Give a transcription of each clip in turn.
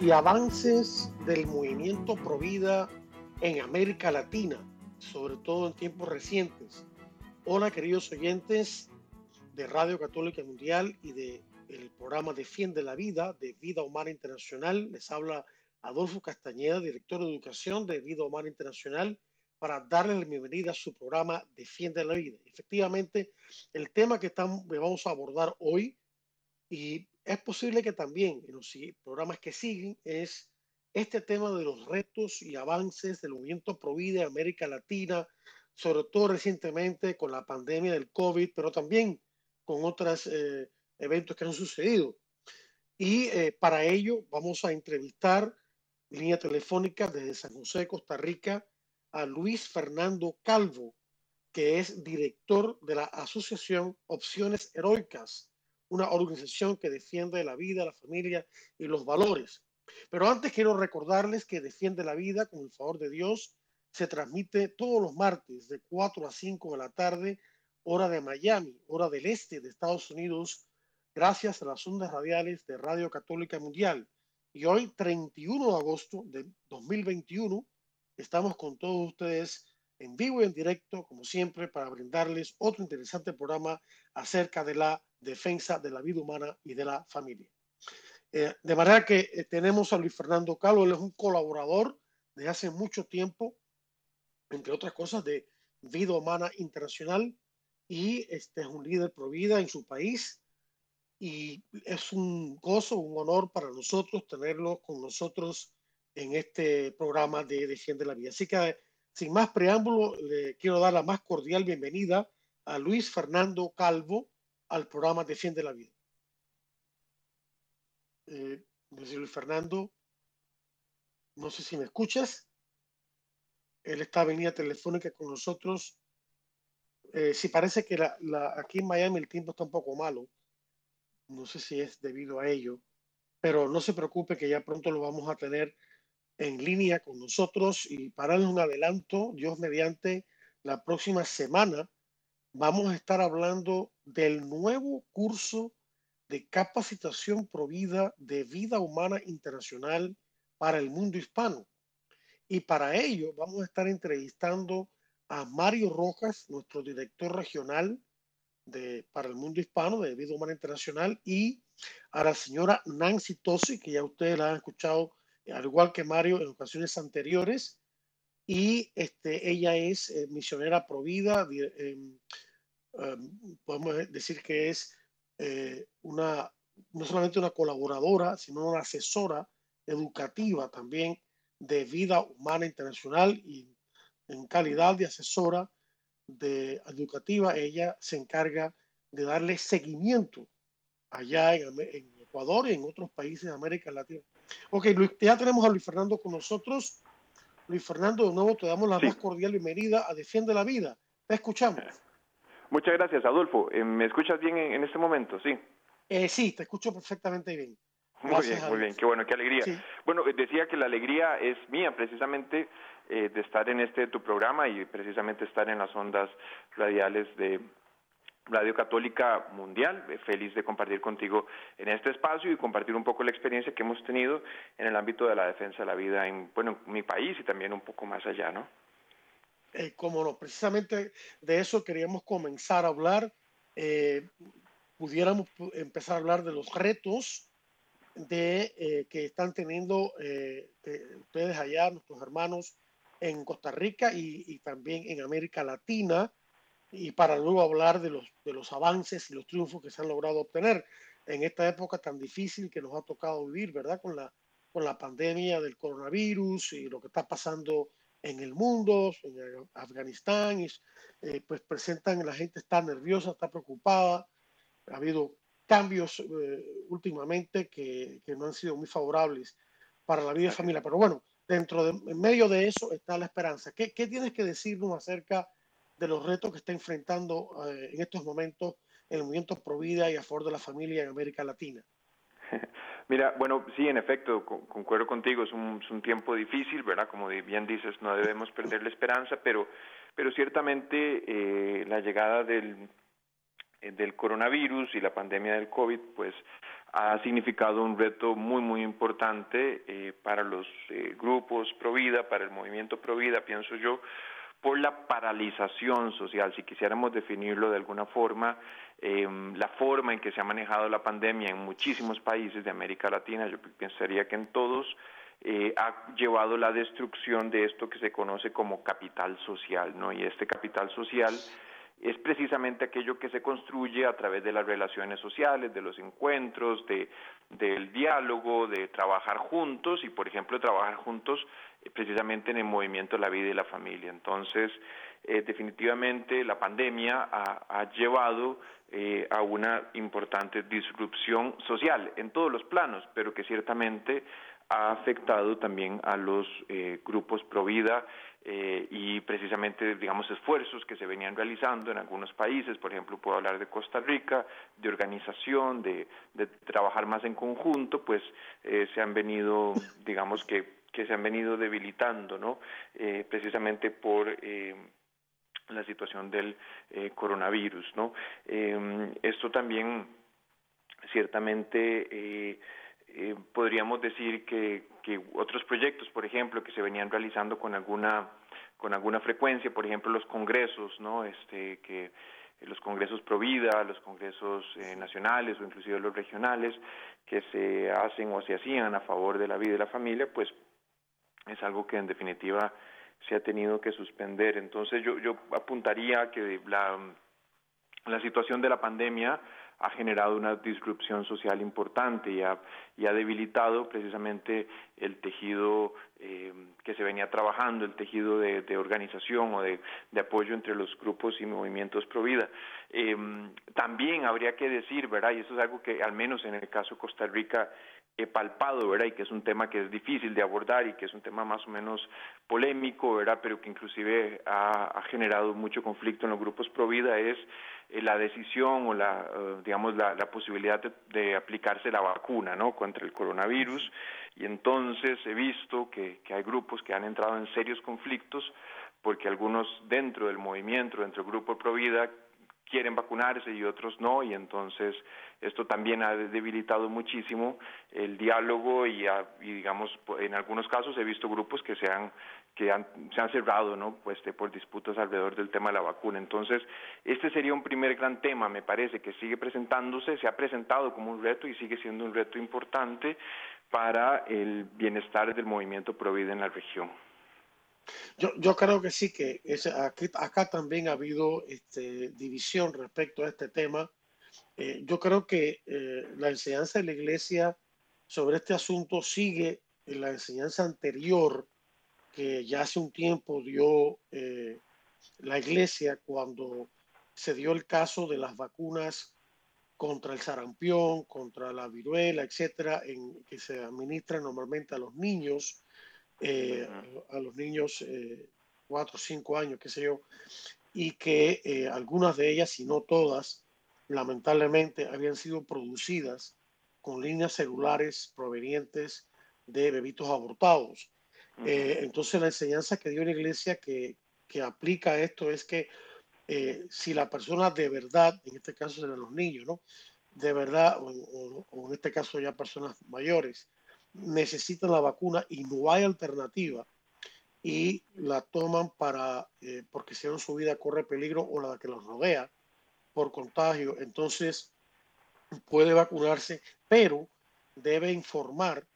Y avances del movimiento Provida en América Latina, sobre todo en tiempos recientes. Hola queridos oyentes de Radio Católica Mundial y de el programa Defiende la Vida de Vida Humana Internacional. Les habla Adolfo Castañeda, director de Educación de Vida Humana Internacional, para darle la bienvenida a su programa Defiende la Vida. Efectivamente, el tema que estamos, vamos a abordar hoy, y es posible que también en los programas que siguen, es este tema de los retos y avances del movimiento Provida América Latina, sobre todo recientemente con la pandemia del COVID, pero también con otras eh, eventos que han sucedido. Y eh, para ello vamos a entrevistar línea telefónica desde San José, Costa Rica, a Luis Fernando Calvo, que es director de la Asociación Opciones Heroicas, una organización que defiende la vida, la familia y los valores. Pero antes quiero recordarles que Defiende la Vida, con el favor de Dios, se transmite todos los martes de 4 a 5 de la tarde, hora de Miami, hora del este de Estados Unidos, gracias a las ondas radiales de Radio Católica Mundial. Y hoy, 31 de agosto de 2021, estamos con todos ustedes en vivo y en directo, como siempre, para brindarles otro interesante programa acerca de la defensa de la vida humana y de la familia. Eh, de manera que eh, tenemos a Luis Fernando Calvo, él es un colaborador de hace mucho tiempo, entre otras cosas, de Vida Humana Internacional y este es un líder pro vida en su país y es un gozo, un honor para nosotros tenerlo con nosotros en este programa de Defiende la Vida. Así que sin más preámbulo, le quiero dar la más cordial bienvenida a Luis Fernando Calvo al programa Defiende la Vida. Eh, Luis Fernando, no sé si me escuchas. Él está en línea telefónica con nosotros. Eh, si parece que aquí en Miami el tiempo está un poco malo. No sé si es debido a ello, pero no se preocupe que ya pronto lo vamos a tener en línea con nosotros y para un adelanto, Dios mediante, la próxima semana vamos a estar hablando del nuevo curso de capacitación provida de vida humana internacional para el mundo hispano. Y para ello vamos a estar entrevistando a Mario Rojas, nuestro director regional para el mundo hispano de Vida Humana Internacional y a la señora Nancy Tosi, que ya ustedes la han escuchado, al igual que Mario, en ocasiones anteriores. Y este, ella es eh, misionera provida, em, em, podemos decir que es eh, una, no solamente una colaboradora, sino una asesora educativa también de vida humana internacional y en calidad de asesora de educativa, ella se encarga de darle seguimiento allá en, Ecuador y en otros países de América Latina. Ok, Luis, ya tenemos a Luis Fernando con nosotros. Luis Fernando, de nuevo te damos la más cordial bienvenida a Defiende la Vida. Te escuchamos. Muchas gracias, Adolfo. Eh, ¿Me escuchas bien en, este momento? Sí. Eh, sí, te escucho perfectamente bien. muy bien, muy bien, qué bueno, qué alegría. Bueno, decía que la alegría es mía precisamente eh, de estar en este tu programa y precisamente estar en las ondas radiales de Radio Católica Mundial. Eh, feliz de compartir contigo en este espacio y compartir un poco la experiencia que hemos tenido en el ámbito de la defensa de la vida en, bueno, mi país y también un poco más allá, ¿no? Eh, como no, precisamente de eso queríamos comenzar a hablar. pudiéramos empezar a hablar de los retos de que están teniendo ustedes allá, nuestros hermanos en Costa Rica y, también en América Latina, y para luego hablar de los, de los avances y los triunfos que se han logrado obtener en esta época tan difícil que nos ha tocado vivir, ¿verdad? Con la, con la pandemia del coronavirus y lo que está pasando en el mundo, en Afganistán, y, eh, pues presentan, la gente está nerviosa, está preocupada, ha habido cambios últimamente que, que, no han sido muy favorables para la vida y familia. Pero bueno, dentro de, en medio de eso está la esperanza. ¿Qué, qué tienes que decirnos acerca de los retos que está enfrentando en estos momentos el movimiento Pro Vida y a favor de la familia en América Latina? Mira, bueno, sí, en efecto, concuerdo contigo, es un, es un, tiempo difícil, ¿verdad? Como bien dices, no debemos perder la esperanza, pero, pero ciertamente eh, la llegada del, eh, del coronavirus y la pandemia del COVID, pues ha significado un reto muy, muy importante eh, para los eh, grupos pro vida, para el movimiento pro vida, pienso yo, por la paralización social, si quisiéramos definirlo de alguna forma, eh, la forma en que se ha manejado la pandemia en muchísimos países de América Latina, yo pensaría que en todos, eh, ha llevado la destrucción de esto que se conoce como capital social, ¿no? Y este capital social es precisamente aquello que se construye a través de las relaciones sociales, de los encuentros, de, del diálogo, de trabajar juntos y, por ejemplo, trabajar juntos precisamente en el movimiento de la vida y la familia. Entonces, eh, definitivamente la pandemia ha, llevado eh, a una importante disrupción social en todos los planos, pero que ciertamente ha afectado también a los eh, grupos pro vida y precisamente, digamos, esfuerzos que se venían realizando en algunos países, por ejemplo, puedo hablar de Costa Rica, de organización, de, de trabajar más en conjunto, pues se han venido, digamos que que se han venido debilitando, ¿no? Eh, precisamente por eh, la situación del eh, coronavirus, ¿no? esto también ciertamente podríamos decir que, que otros proyectos, por ejemplo, que se venían realizando con alguna con alguna frecuencia, por ejemplo, los congresos, ¿no? Este que los congresos pro vida, los congresos nacionales o inclusive los regionales que se hacen o se hacían a favor de la vida y la familia, pues es algo que en definitiva se ha tenido que suspender. Entonces yo, yo apuntaría que la, la situación de la pandemia ha generado una disrupción social importante y ha, y ha debilitado precisamente el tejido eh, que se venía trabajando, el tejido de, organización o de, de, apoyo entre los grupos y movimientos pro vida. Eh, también habría que decir, ¿verdad? Y eso es algo que al menos en el caso de Costa Rica he palpado, ¿verdad? Y que es un tema que es difícil de abordar y que es un tema más o menos polémico, ¿verdad? Pero que inclusive ha, generado mucho conflicto en los grupos pro vida es eh, la decisión o la, eh, digamos, la, posibilidad de, aplicarse la vacuna, ¿no? Contra el coronavirus. Y entonces he visto que, que hay grupos que han entrado en serios conflictos porque algunos dentro del movimiento, dentro del grupo pro vida, quieren vacunarse y otros no, y entonces esto también ha debilitado muchísimo el diálogo y, digamos, en algunos casos he visto grupos que se han que han, se han cerrado, ¿no? Pues por disputas alrededor del tema de la vacuna. Entonces, este sería un primer gran tema, me parece, que sigue presentándose, se ha presentado como un reto y sigue siendo un reto importante para el bienestar del movimiento Provida en la región. Yo, yo creo que sí, que es, aquí, acá también ha habido este, división respecto a este tema. Eh, yo creo que eh, la enseñanza de la iglesia sobre este asunto sigue en la enseñanza anterior que ya hace un tiempo dio eh, la iglesia cuando se dio el caso de las vacunas contra el sarampión, contra la viruela, etcétera, en, que se administran normalmente a los niños eh, a los niños eh, cuatro o cinco años, qué sé yo, y que eh, algunas de ellas, si no todas, lamentablemente habían sido producidas con líneas celulares provenientes de bebitos abortados. entonces la enseñanza que dio la iglesia que, que aplica esto es que si la persona de verdad, en este caso serán los niños, ¿no? De verdad, o en este caso ya personas mayores, necesitan la vacuna y no hay alternativa y la toman para, eh, porque si no su vida corre peligro o la que los rodea por contagio, entonces puede vacunarse, pero debe informar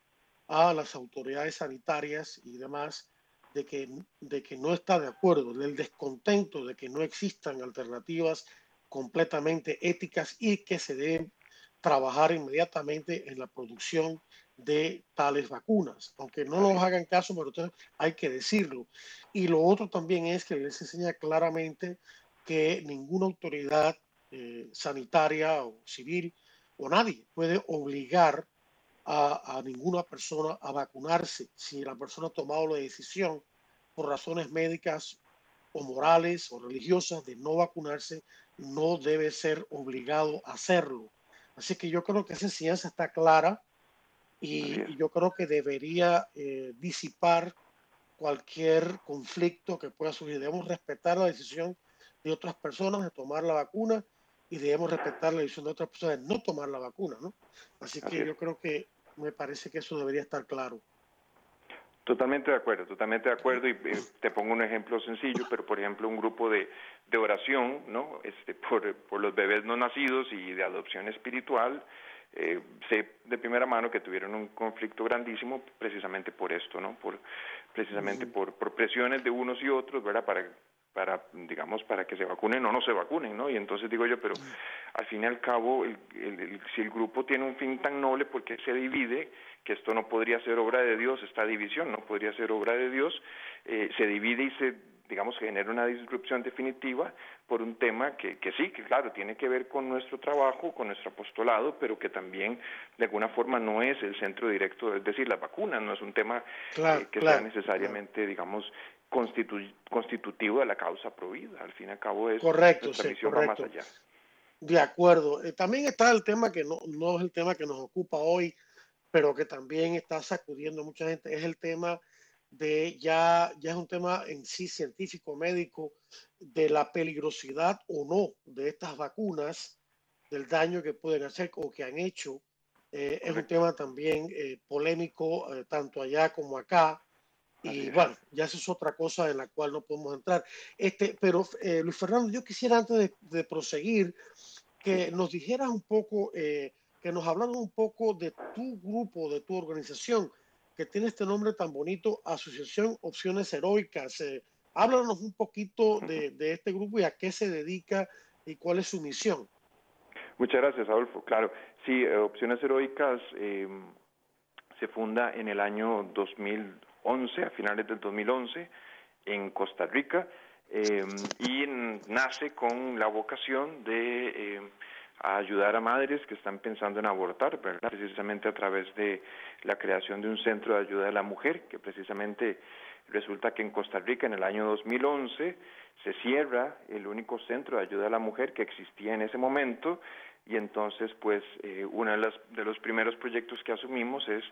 a las autoridades sanitarias y demás de que, de que no está de acuerdo, del descontento de que no existan alternativas completamente éticas y que se deben trabajar inmediatamente en la producción de tales vacunas, aunque no nos hagan caso, pero hay que decirlo. Y lo otro también es que les enseña claramente que ninguna autoridad eh, sanitaria o civil o nadie puede obligar a, a, ninguna persona a vacunarse si la persona ha tomado la decisión por razones médicas o morales o religiosas de no vacunarse, no debe ser obligado a hacerlo. Así que yo creo que esa ciencia está clara y, yo creo que debería eh, disipar cualquier conflicto que pueda surgir. Debemos respetar la decisión de otras personas de tomar la vacuna y debemos respetar la decisión de otras personas de no tomar la vacuna, ¿no? Así que yo creo que me parece que eso debería estar claro. Totalmente de acuerdo, totalmente de acuerdo. Y eh, te pongo un ejemplo sencillo, pero por ejemplo un grupo de, de oración, ¿no? Este, por, por los bebés no nacidos y de adopción espiritual, eh, sé de primera mano que tuvieron un conflicto grandísimo precisamente por esto, ¿no? Por, precisamente por, por presiones de unos y otros, ¿verdad? Para, para, digamos, para que se vacunen o no se vacunen, ¿no? Y entonces digo yo, pero al fin y al cabo, el, si el grupo tiene un fin tan noble, ¿por qué se divide? Que esto no podría ser obra de Dios, esta división no podría ser obra de Dios, eh, se divide y se digamos, genera una disrupción definitiva por un tema que, que sí, que claro, tiene que ver con nuestro trabajo, con nuestro apostolado, pero que también de alguna forma no es el centro directo, es decir, la vacuna no es un tema eh, que sea necesariamente, digamos, constitutivo de la causa provida. Al fin y al cabo es correcto, sí, correcto. más allá. De acuerdo. Eh, también está el tema que no, no es el tema que nos ocupa hoy, pero que también está sacudiendo a mucha gente, es el tema de ya, ya es un tema en sí científico, médico, de la peligrosidad o no de estas vacunas, del daño que pueden hacer o que han hecho. Eh, es un tema también eh, polémico, eh, tanto allá como acá. Y bueno, ya eso es otra cosa en la cual no podemos entrar. Este, pero Luis Fernando, yo quisiera antes de, de proseguir que nos dijeras un poco, que nos hablaras un poco de tu grupo, de tu organización que tiene este nombre tan bonito, Asociación Opciones Heroicas. Eh, háblanos un poquito de, este grupo y a qué se dedica y cuál es su misión. Muchas gracias, Adolfo. Claro, sí, eh, Opciones Heroicas eh, se funda en el año 2011, a finales del 2011, en Costa Rica, y nace con la vocación de a ayudar a madres que están pensando en abortar, precisamente a través de la creación de un centro de ayuda a la mujer, que precisamente resulta que en Costa Rica en el año 2011 se cierra el único centro de ayuda a la mujer que existía en ese momento y entonces pues eh, uno de, de los primeros proyectos que asumimos es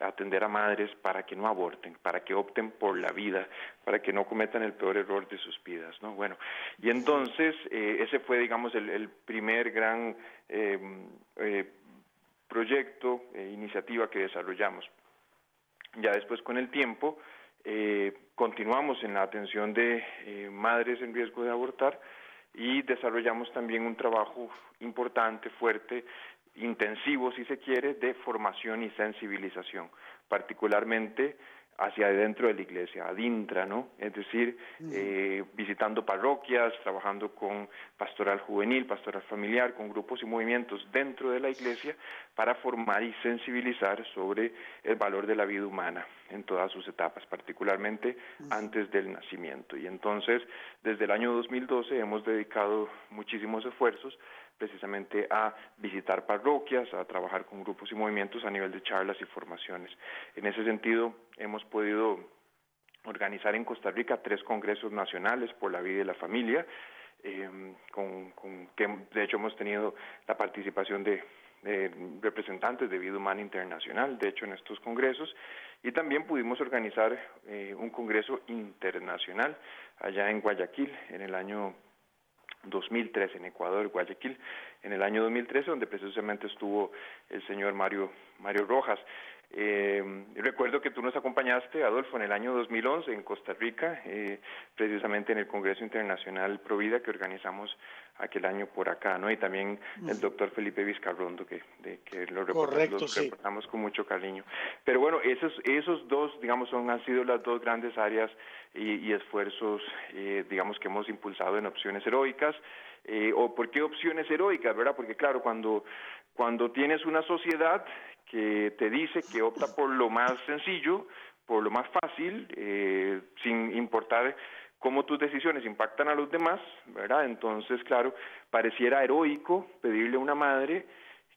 atender a madres para que no aborten, para que opten por la vida, para que no cometan el peor error de sus vidas, ¿no? Bueno, y entonces eh, ese fue, digamos, el, primer gran eh, eh, proyecto, iniciativa que desarrollamos. Ya después, con el tiempo, continuamos en la atención de madres en riesgo de abortar y desarrollamos también un trabajo importante, fuerte, intensivo, si se quiere, de formación y sensibilización, particularmente hacia adentro de la iglesia, adintra, ¿no? Es decir, eh, visitando parroquias, trabajando con pastoral juvenil, pastoral familiar, con grupos y movimientos dentro de la iglesia para formar y sensibilizar sobre el valor de la vida humana en todas sus etapas, particularmente antes del nacimiento. Y entonces, desde el año 2012 hemos dedicado muchísimos esfuerzos precisamente a visitar parroquias, a trabajar con grupos y movimientos a nivel de charlas y formaciones. En ese sentido, hemos podido organizar en Costa Rica tres congresos nacionales por la vida y la familia, eh, con, que de hecho hemos tenido la participación de, representantes de Vida Humana Internacional, de hecho en estos congresos, y también pudimos organizar eh, un congreso internacional allá en Guayaquil en el año 2013 en Ecuador, Guayaquil, en el año 2013, donde precisamente estuvo el señor Mario, Mario Rojas. Eh, recuerdo que tú nos acompañaste, Adolfo, en el año 2011 en Costa Rica, eh, precisamente en el Congreso Internacional Provida que organizamos aquel año por acá, ¿no? Y también el doctor Felipe Vizcarrondo, que, de, que lo, reportamos, con mucho cariño. Pero bueno, esos, esos dos, digamos, son, han sido las dos grandes áreas y, esfuerzos, eh, digamos, que hemos impulsado en opciones heroicas. Eh, ¿O por qué opciones heroicas, verdad? Porque claro, cuando, cuando tienes una sociedad que te dice que opta por lo más sencillo, por lo más fácil, eh, sin importar cómo tus decisiones impactan a los demás, ¿verdad? Entonces, claro, pareciera heroico pedirle a una madre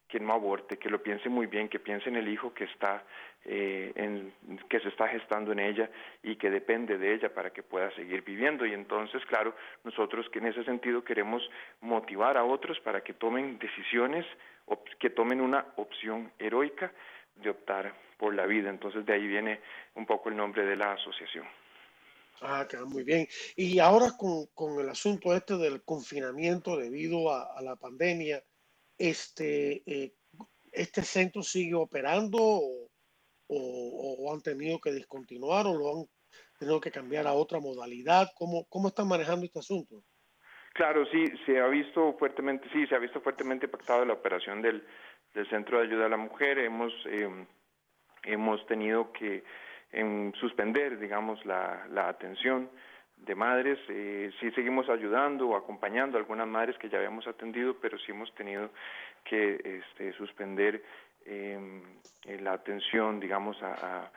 que no aborte, que lo piense muy bien, que piense en el hijo que está eh, en, que se está gestando en ella y que depende de ella para que pueda seguir viviendo. Y entonces, claro, nosotros que en ese sentido queremos motivar a otros para que tomen decisiones, que tomen una opción heroica de optar por la vida. Entonces, de ahí viene un poco el nombre de la asociación. Ah, queda muy bien. Y ahora con, con, el asunto este del confinamiento debido a la pandemia, este, eh, este centro sigue operando o, o, han tenido que discontinuar o lo han tenido que cambiar a otra modalidad? ¿Cómo, cómo están manejando este asunto? Claro, sí, se ha visto fuertemente, sí, se ha visto fuertemente impactado la operación del, del Centro de Ayuda a la Mujer. Hemos, em, hemos tenido que em, suspender, digamos, la, la atención de madres. Eh, sí seguimos ayudando o acompañando a algunas madres que ya habíamos atendido, pero sí hemos tenido que este, suspender eh, la atención, digamos, a,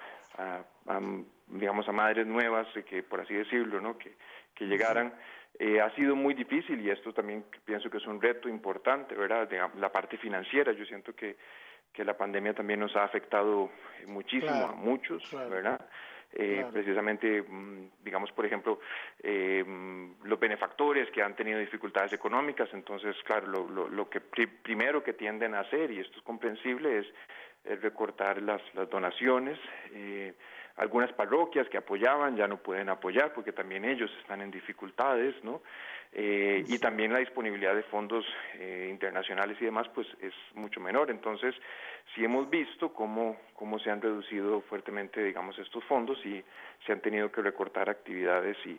digamos, a madres nuevas, que por así decirlo, ¿no? que, que llegaran. Eh, ha sido muy difícil y esto también pienso que es un reto importante, ¿verdad? la parte financiera, yo siento que, que la pandemia también nos ha afectado muchísimo a muchos, ¿verdad? Eh, precisamente, mm, digamos, por ejemplo, eh, mm, los benefactores que han tenido dificultades económicas, entonces, claro, lo, lo, que primero que tienden a hacer, y esto es comprensible, es, recortar las, las donaciones. Eh, algunas parroquias que apoyaban ya no pueden apoyar porque también ellos están en dificultades, ¿no? Eh, y también la disponibilidad de fondos eh, internacionales y demás pues es mucho menor. Entonces, sí hemos visto cómo, cómo se han reducido fuertemente, digamos, estos fondos y se han tenido que recortar actividades y,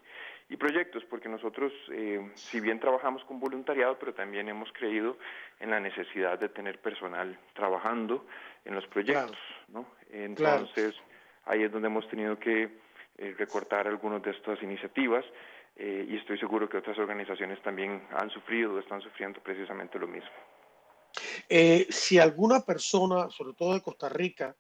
y proyectos, porque nosotros, eh, si bien trabajamos con voluntariado, pero también hemos creído en la necesidad de tener personal trabajando en los proyectos, ¿no? Entonces, ahí es donde hemos tenido que recortar algunas de estas iniciativas eh, y estoy seguro que otras organizaciones también han sufrido o están sufriendo precisamente lo mismo. Eh, si alguna persona, sobre todo de Costa Rica,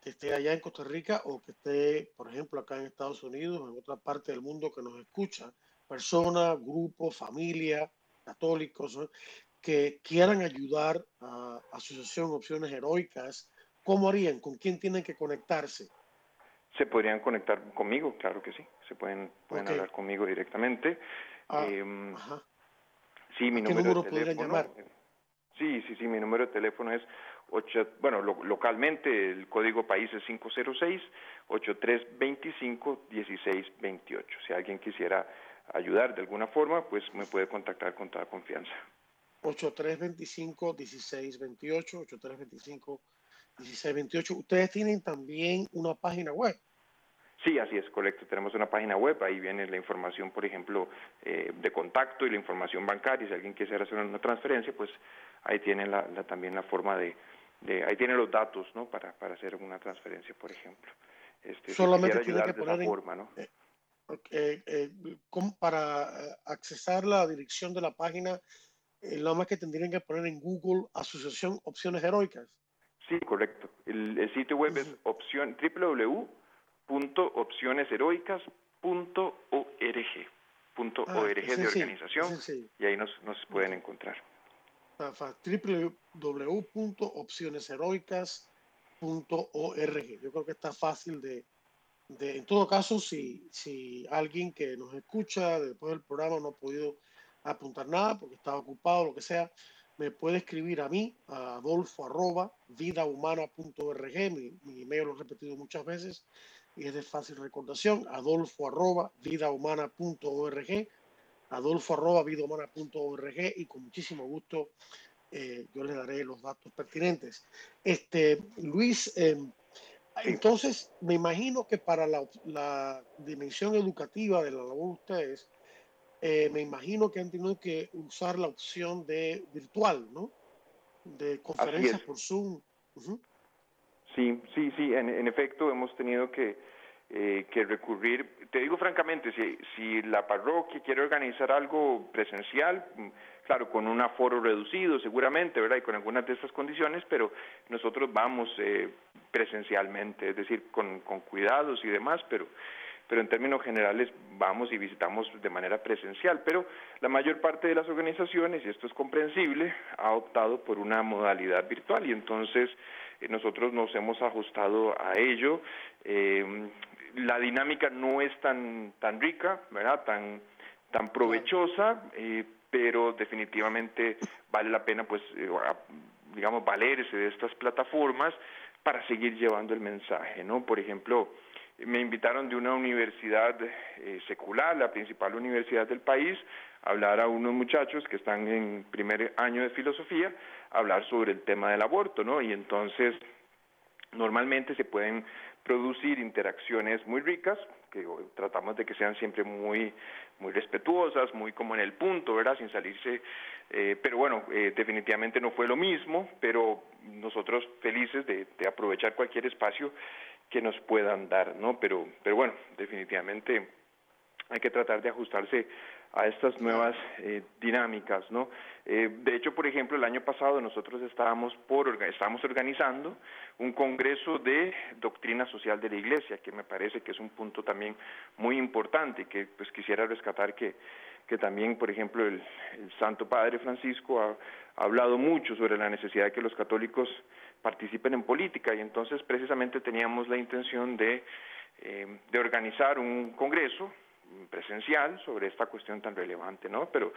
que esté allá en Costa Rica o que esté, por ejemplo, acá en Estados Unidos o en otra parte del mundo que nos escucha, persona, grupo, familia, católicos, que quieran ayudar a Asociación Opciones Heroicas, ¿cómo harían? ¿Con quién tienen que conectarse? Se podrían conectar conmigo, claro que sí. Se pueden, pueden hablar conmigo directamente. Ah, em, sí, mi número, de teléfono. Sí, sí, sí, mi número de teléfono es 8, bueno, localmente el código país es 506 8325 1628. Si alguien quisiera ayudar de alguna forma, pues me puede contactar con toda confianza. 8325 1628 8325 1628. Ustedes tienen también una página web. Sí, así es, correcto. Tenemos una página web, ahí viene la información, por ejemplo, eh, de contacto y la información bancaria. Si alguien quiere hacer una transferencia, pues ahí tiene la, también la forma de, ahí tiene los datos, ¿no? Para, para hacer una transferencia, por ejemplo. Este, Solamente tiene que poner forma, ¿no? Eh, eh, para accesar la dirección de la página, lo más que tendrían que poner en Google Asociación Opciones Heroicas. Sí, correcto. El, sitio web es opción www punto ah, .org de organización y ahí nos, nos pueden encontrar. www.opcionesheroicas.org Yo creo que está fácil de, de, en todo caso, si, si alguien que nos escucha después del programa no ha podido apuntar nada porque estaba ocupado, lo que sea, me puede escribir a mí, a adolfo arroba vidahumana.org, mi, mi email lo he repetido muchas veces, y es de fácil recordación, adolfo arroba vidahumana.org, adolfo arroba vidahumana.org y con muchísimo gusto eh, yo le daré los datos pertinentes. Este, Luis, em, entonces me imagino que para la, la, dimensión educativa de la labor de ustedes, eh, me imagino que han tenido que usar la opción de virtual, ¿no? De conferencias por Zoom. Sí, sí, sí, en, efecto hemos tenido que, eh, que recurrir, te digo francamente, si, si la parroquia quiere organizar algo presencial, mm, claro, con un aforo reducido seguramente, ¿verdad? Y con algunas de estas condiciones, pero nosotros vamos eh, presencialmente, es decir, con, con cuidados y demás, pero pero en términos generales vamos y visitamos de manera presencial, pero la mayor parte de las organizaciones, y esto es comprensible, ha optado por una modalidad virtual. Y entonces nosotros nos hemos ajustado a ello. Eh, la dinámica no es tan, tan rica, ¿verdad? Tan, tan provechosa, eh, pero definitivamente vale la pena, pues, digamos, valerse de estas plataformas para seguir llevando el mensaje, ¿no? Por ejemplo, me invitaron de una universidad eh, secular, la principal universidad del país, a hablar a unos muchachos que están en primer año de filosofía, hablar sobre el tema del aborto, ¿no? Y entonces, normalmente se pueden producir interacciones muy ricas, que tratamos de que sean siempre muy, muy respetuosas, muy como en el punto, ¿verdad? Sin salirse, eh, pero bueno, eh, definitivamente no fue lo mismo, pero nosotros felices de, de aprovechar cualquier espacio que nos puedan dar, ¿no? Pero, pero bueno, definitivamente hay que tratar de ajustarse a estas nuevas eh, dinámicas, ¿no? Eh, de hecho, por ejemplo, el año pasado nosotros estábamos por estábamos organizando un congreso de doctrina social de la Iglesia, que me parece que es un punto también muy importante que pues quisiera rescatar que que también, por ejemplo, el, Santo Padre Francisco ha, ha hablado mucho sobre la necesidad de que los católicos participen en política y entonces precisamente teníamos la intención de, eh, de organizar un congreso presencial sobre esta cuestión tan relevante, ¿no? Pero,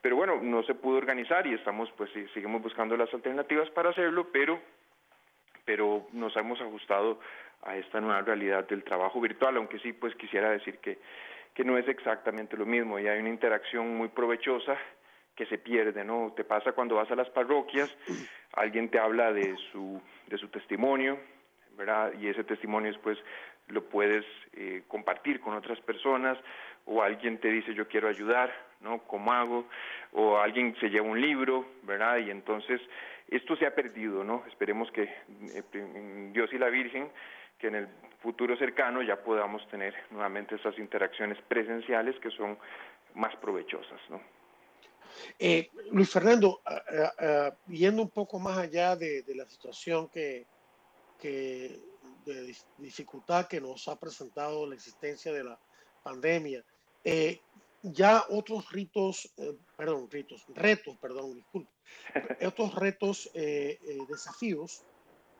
pero bueno, no se pudo organizar y estamos, pues, seguimos buscando las alternativas para hacerlo, pero, pero nos hemos ajustado a esta nueva realidad del trabajo virtual, aunque sí, pues, quisiera decir que, que no es exactamente lo mismo y hay una interacción muy provechosa que se pierde, ¿no? Te pasa cuando vas a las parroquias, alguien te habla de su, de su testimonio, ¿verdad? Y ese testimonio después lo puedes eh, compartir con otras personas, o alguien te dice yo quiero ayudar, ¿no? ¿Cómo hago? O alguien se lleva un libro, ¿verdad? Y entonces esto se ha perdido, ¿no? Esperemos que eh, Dios y la Virgen, que en el futuro cercano ya podamos tener nuevamente esas interacciones presenciales que son más provechosas, ¿no? Eh, Luis Fernando, yendo un poco más allá de, la situación que, que, de dificultad que nos ha presentado la existencia de la pandemia, eh, ya otros ritos, eh, perdón, ritos, retos, perdón, disculpe, otros retos, desafíos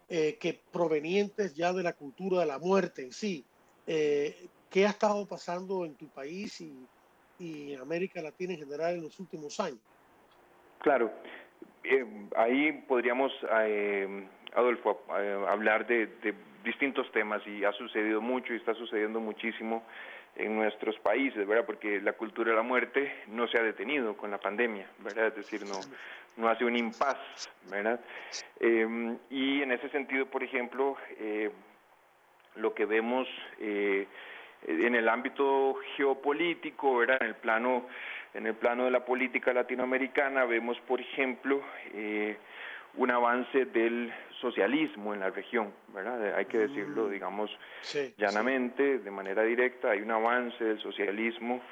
que provenientes ya de la cultura de la muerte en sí, ¿qué ha estado pasando en tu país y y en América Latina en general en los últimos años. Claro, eh, ahí podríamos, eh, Adolfo, eh, hablar de, distintos temas y ha sucedido mucho y está sucediendo muchísimo en nuestros países, ¿verdad? Porque la cultura de la muerte no se ha detenido con la pandemia, ¿verdad? Es decir, no, no hace un impas, ¿verdad? y en ese sentido, por ejemplo, lo que vemos en el ámbito geopolítico, ¿verdad? En el plano, en el plano de la política latinoamericana vemos, por ejemplo, eh, un avance del socialismo en la región, ¿verdad? Hay que decirlo, mm. digamos, llanamente, de manera directa, hay un avance del socialismo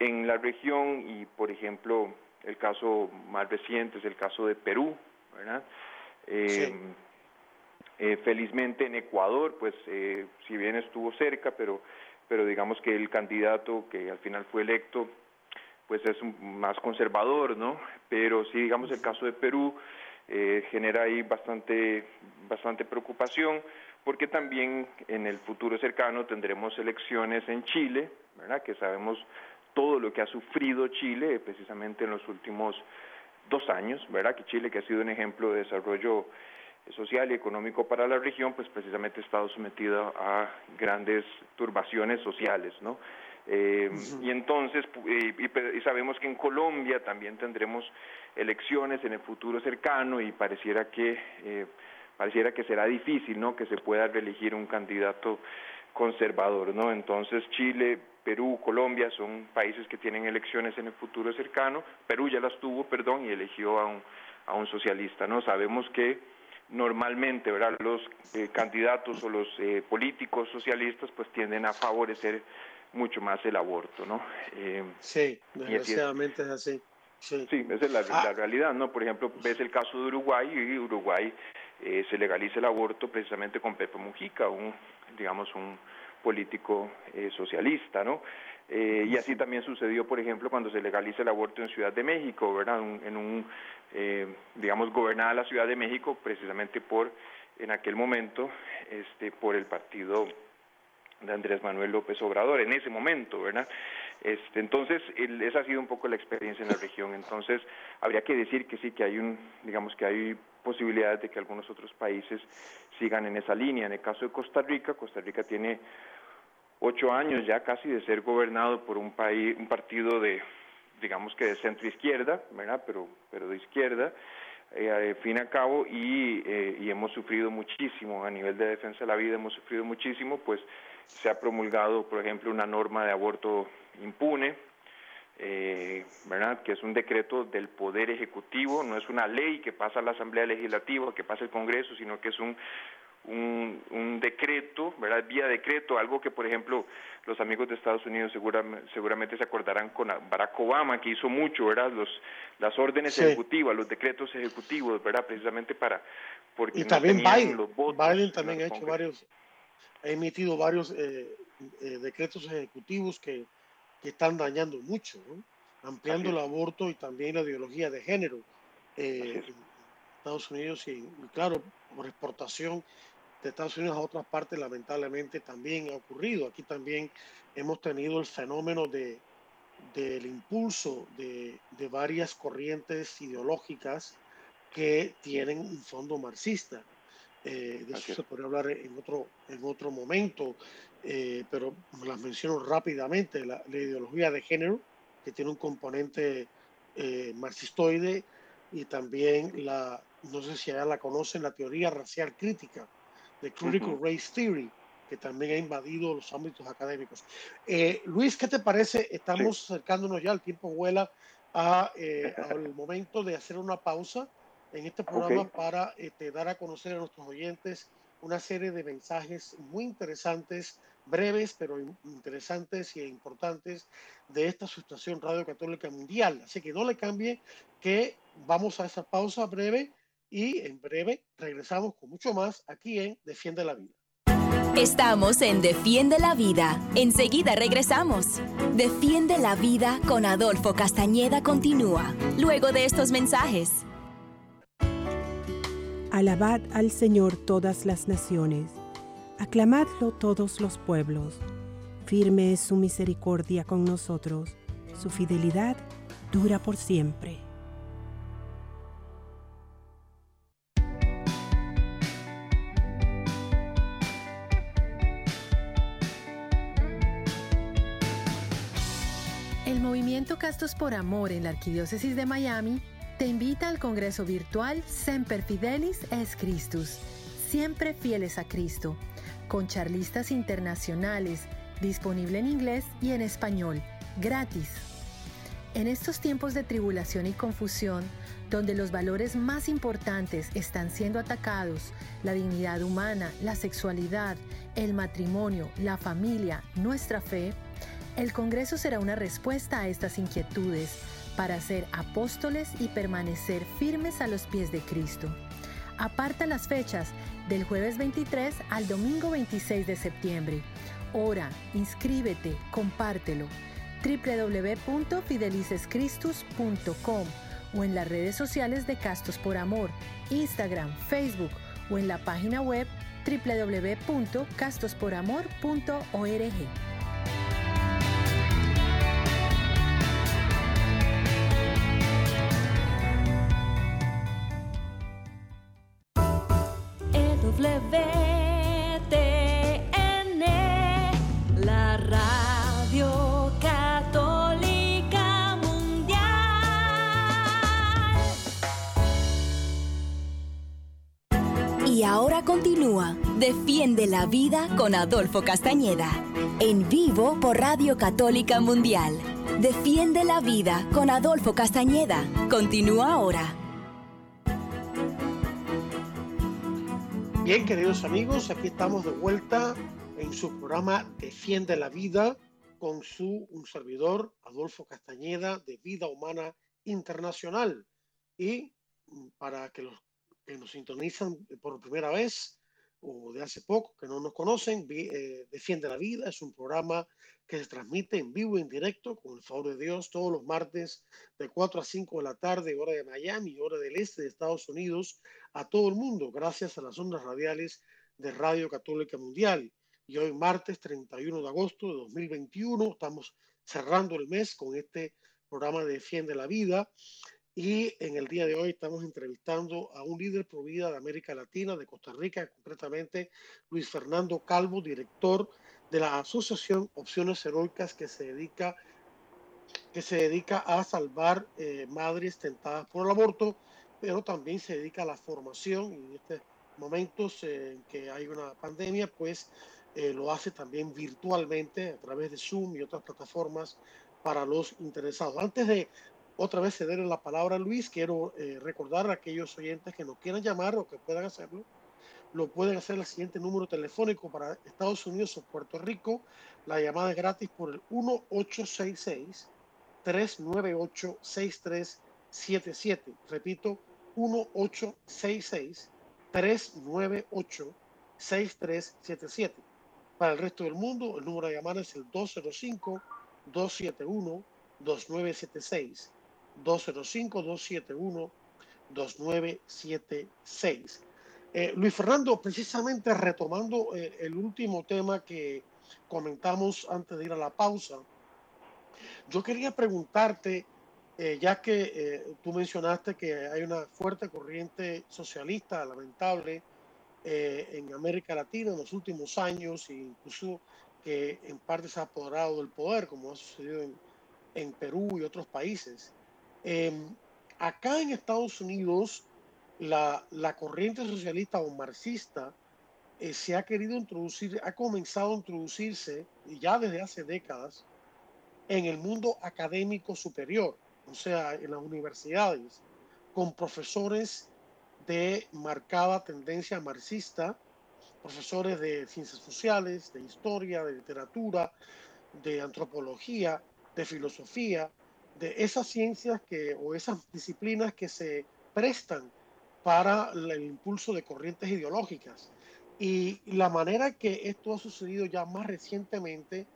en la región y, por ejemplo, el caso más reciente es el caso de Perú, ¿verdad? Eh, eh, felizmente en Ecuador, pues si bien estuvo cerca, pero pero digamos que el candidato que al final fue electo pues es más conservador, ¿no? Pero sí, digamos, el caso de Perú eh, genera ahí bastante, bastante preocupación, porque también en el futuro cercano tendremos elecciones en Chile, ¿verdad? Que sabemos todo lo que ha sufrido Chile precisamente en los últimos dos años, ¿verdad? Que Chile, que ha sido un ejemplo de desarrollo social y económico para la región, pues precisamente ha estado sometido a grandes turbaciones sociales, ¿no? Eh, y entonces, y, sabemos que en Colombia también tendremos elecciones en el futuro cercano y pareciera que eh, pareciera que será difícil, ¿no? Que se pueda reelegir un candidato conservador, ¿no? Entonces Chile, Perú, Colombia son países que tienen elecciones en el futuro cercano. Perú ya las tuvo, perdón, y eligió a un a un socialista, ¿no? Sabemos que normalmente ¿verdad? los eh, candidatos o los eh, políticos socialistas pues tienden a favorecer mucho más el aborto, ¿no? Eh, sí, desgraciadamente es, así. Sí. esa es la, ah. realidad, ¿no? Por ejemplo, ves el caso de Uruguay y Uruguay se legaliza el aborto precisamente con Pepe Mujica, un, digamos, un, político eh, socialista, ¿no? Eh, y así también sucedió, por ejemplo, cuando se legaliza el aborto en Ciudad de México, ¿verdad? En un, eh, digamos, gobernada la Ciudad de México precisamente por, en aquel momento, este, por el partido de Andrés Manuel López Obrador, en ese momento, ¿verdad? Este, entonces, esa ha sido un poco la experiencia en la región. Entonces, habría que decir que sí, que hay un, digamos, que hay posibilidades de que algunos otros países sigan en esa línea. En el caso de Costa Rica, Costa Rica tiene ocho años ya casi de ser gobernado por un país, un partido de, digamos que de centro izquierda, ¿verdad? Pero, pero de izquierda, eh, fin a cabo, y, eh, y hemos sufrido muchísimo a nivel de defensa de la vida, hemos sufrido muchísimo, pues se ha promulgado, por ejemplo, una norma de aborto impune, eh, ¿verdad? que es un decreto del Poder Ejecutivo, no es una ley que pasa a la Asamblea Legislativa, que pasa al Congreso, sino que es un, un, decreto, ¿verdad? Vía decreto, algo que, por ejemplo, los amigos de Estados Unidos seguramente, seguramente se acordarán con Barack Obama, que hizo mucho, ¿verdad? Los, las órdenes ejecutivas, los decretos ejecutivos, ¿verdad? Precisamente para... Porque y también Biden, los Biden también ha hecho varios, ha emitido varios eh, eh, decretos ejecutivos que, que, están dañando mucho, ampliando el aborto y también la ideología de género. Eh, en Estados Unidos y, y, claro, por exportación de Estados Unidos a otras partes, lamentablemente también ha ocurrido. Aquí también hemos tenido el fenómeno de, del impulso de, de varias corrientes ideológicas que tienen un fondo marxista. Eh, de eso se podría hablar en otro, en otro momento, eh, pero las menciono rápidamente. La, ideología de género, que tiene un componente eh, marxistoide, y también la, no sé si ya la conocen, la teoría racial crítica, de Critical Race Theory, que también ha invadido los ámbitos académicos. Eh, Luis, ¿qué te parece? Estamos acercándonos ya, el tiempo vuela a, eh, al momento de hacer una pausa en este programa para este, dar a conocer a nuestros oyentes una serie de mensajes muy interesantes, breves, pero interesantes e importantes de esta situación Radio Católica Mundial. Así que no le cambie que vamos a esa pausa breve y en breve regresamos con mucho más aquí en Defiende la Vida. Estamos en Defiende la Vida. Enseguida regresamos. Defiende la Vida con Adolfo Castañeda continúa, luego de estos mensajes. Alabad al Señor todas las naciones, aclamadlo todos los pueblos. Firme es su misericordia con nosotros, su fidelidad dura por siempre. Castos por Amor en la Arquidiócesis de Miami te invita al Congreso Virtual Semper Fidelis es Christus, siempre fieles a Cristo, con charlistas internacionales, disponible en inglés y en español, gratis. En estos tiempos de tribulación y confusión, donde los valores más importantes están siendo atacados, la dignidad humana, la sexualidad, el matrimonio, la familia, nuestra fe, el Congreso será una respuesta a estas inquietudes para ser apóstoles y permanecer firmes a los pies de Cristo. Aparta las fechas del jueves 23 al domingo 26 de septiembre. Ora, inscríbete, compártelo. www.fidelicescristus.com o en las redes sociales de Castos por Amor, Instagram, Facebook o en la página web www.castosporamor.org. Y ahora continúa Defiende la vida con Adolfo Castañeda, en vivo por Radio Católica Mundial. Defiende la vida con Adolfo Castañeda. Continúa ahora. Bien, queridos amigos, aquí estamos de vuelta en su programa Defiende la Vida con su servidor, Adolfo Castañeda, de Vida Humana Internacional. Y para que los que nos sintonizan por primera vez, o de hace poco que no nos conocen, eh, Defiende la Vida es un programa que se transmite en vivo en directo, con el favor de Dios, todos los martes de 4 a 5 de la tarde, hora de Miami, hora del este de Estados Unidos, a todo el mundo, gracias a las ondas radiales de Radio Católica Mundial. Y hoy, martes 31 de agosto de 2021, estamos cerrando el mes con este programa de Defiende la Vida. Y en el día de hoy estamos entrevistando a un líder pro vida de América Latina, de Costa Rica, concretamente Luis Fernando Calvo, director de la Asociación Opciones Heroicas que se dedica, que se dedica a salvar eh, madres tentadas por el aborto, pero también se dedica a la formación y en estos momentos en que hay una pandemia, pues eh, lo hace también virtualmente a través de Zoom y otras plataformas para los interesados. Antes de otra vez ceder la palabra a Luis, quiero eh, recordar a aquellos oyentes que nos quieran llamar o que puedan hacerlo. Lo pueden hacer al siguiente número telefónico para Estados Unidos o Puerto Rico. La llamada es gratis por el 1866-398-6377. Repito, 1866-398-6377. Para el resto del mundo, el número de llamada es el 205-271-2976. 205-271-2976. Eh, Luis Fernando, precisamente retomando eh, el último tema que comentamos antes de ir a la pausa, yo quería preguntarte, eh, ya que tú mencionaste que hay una fuerte corriente socialista, lamentable, en América Latina en los últimos años, e incluso que en parte se ha apoderado del poder, como ha sucedido en, en Perú y otros países. Em, acá en Estados Unidos, la, corriente socialista o marxista eh, se ha querido introducir, ha comenzado a introducirse ya desde hace décadas en el mundo académico superior, o sea, en las universidades, con profesores de marcada tendencia marxista, profesores de ciencias sociales, de historia, de literatura, de antropología, de filosofía, de esas ciencias que, o esas disciplinas que se prestan para el impulso de corrientes ideológicas. Y la manera que esto ha sucedido ya más recientemente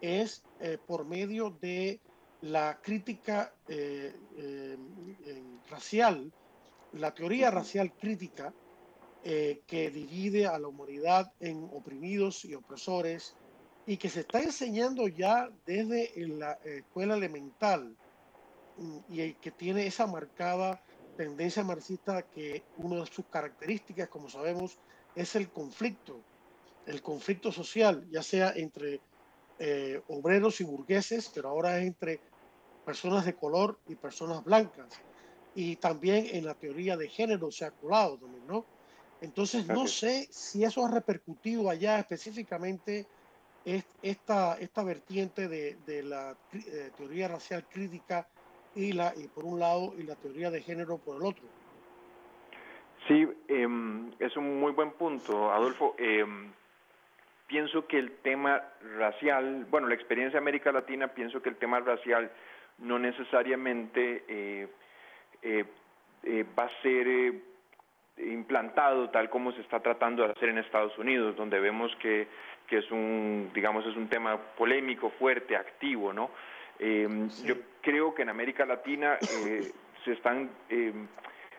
es eh, por medio de la crítica eh, eh, racial, la teoría racial crítica que divide a la humanidad en oprimidos y opresores, y que se está enseñando ya desde la escuela elemental y que tiene esa marcada tendencia marxista que una de sus características, como sabemos, es el conflicto, el conflicto social, ya sea entre eh, obreros y burgueses, pero ahora es entre personas de color y personas blancas. Y también en la teoría de género se ha colado también, ¿no? Entonces, no sé si eso ha repercutido allá específicamente esta, esta vertiente de, de la eh, teoría racial crítica y, la, y por un lado y la teoría de género por el otro. Sí, em, es un muy buen punto, Adolfo. Em, pienso que el tema racial, bueno, la experiencia de América Latina, pienso que el tema racial no necesariamente eh, eh, va a ser implantado tal como se está tratando de hacer en Estados Unidos, donde vemos que, que es un, digamos, es un tema polémico, fuerte, activo, ¿no? Em, yo creo que en América Latina eh, se están, em,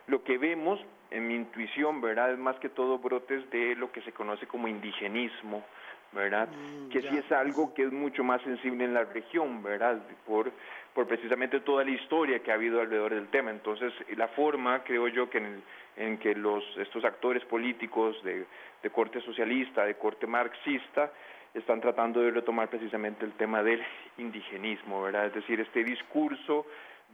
lo que vemos en mi intuición, ¿verdad? Es más que todo brotes de lo que se conoce como indigenismo, ¿verdad? Mm, que sí es algo que es mucho más sensible en la región, ¿verdad? Por, por precisamente toda la historia que ha habido alrededor del tema. Entonces, la forma, creo yo, que en, en que los, estos actores políticos de, de corte socialista, de corte marxista, están tratando de retomar precisamente el tema del indigenismo, ¿verdad? Es decir, este discurso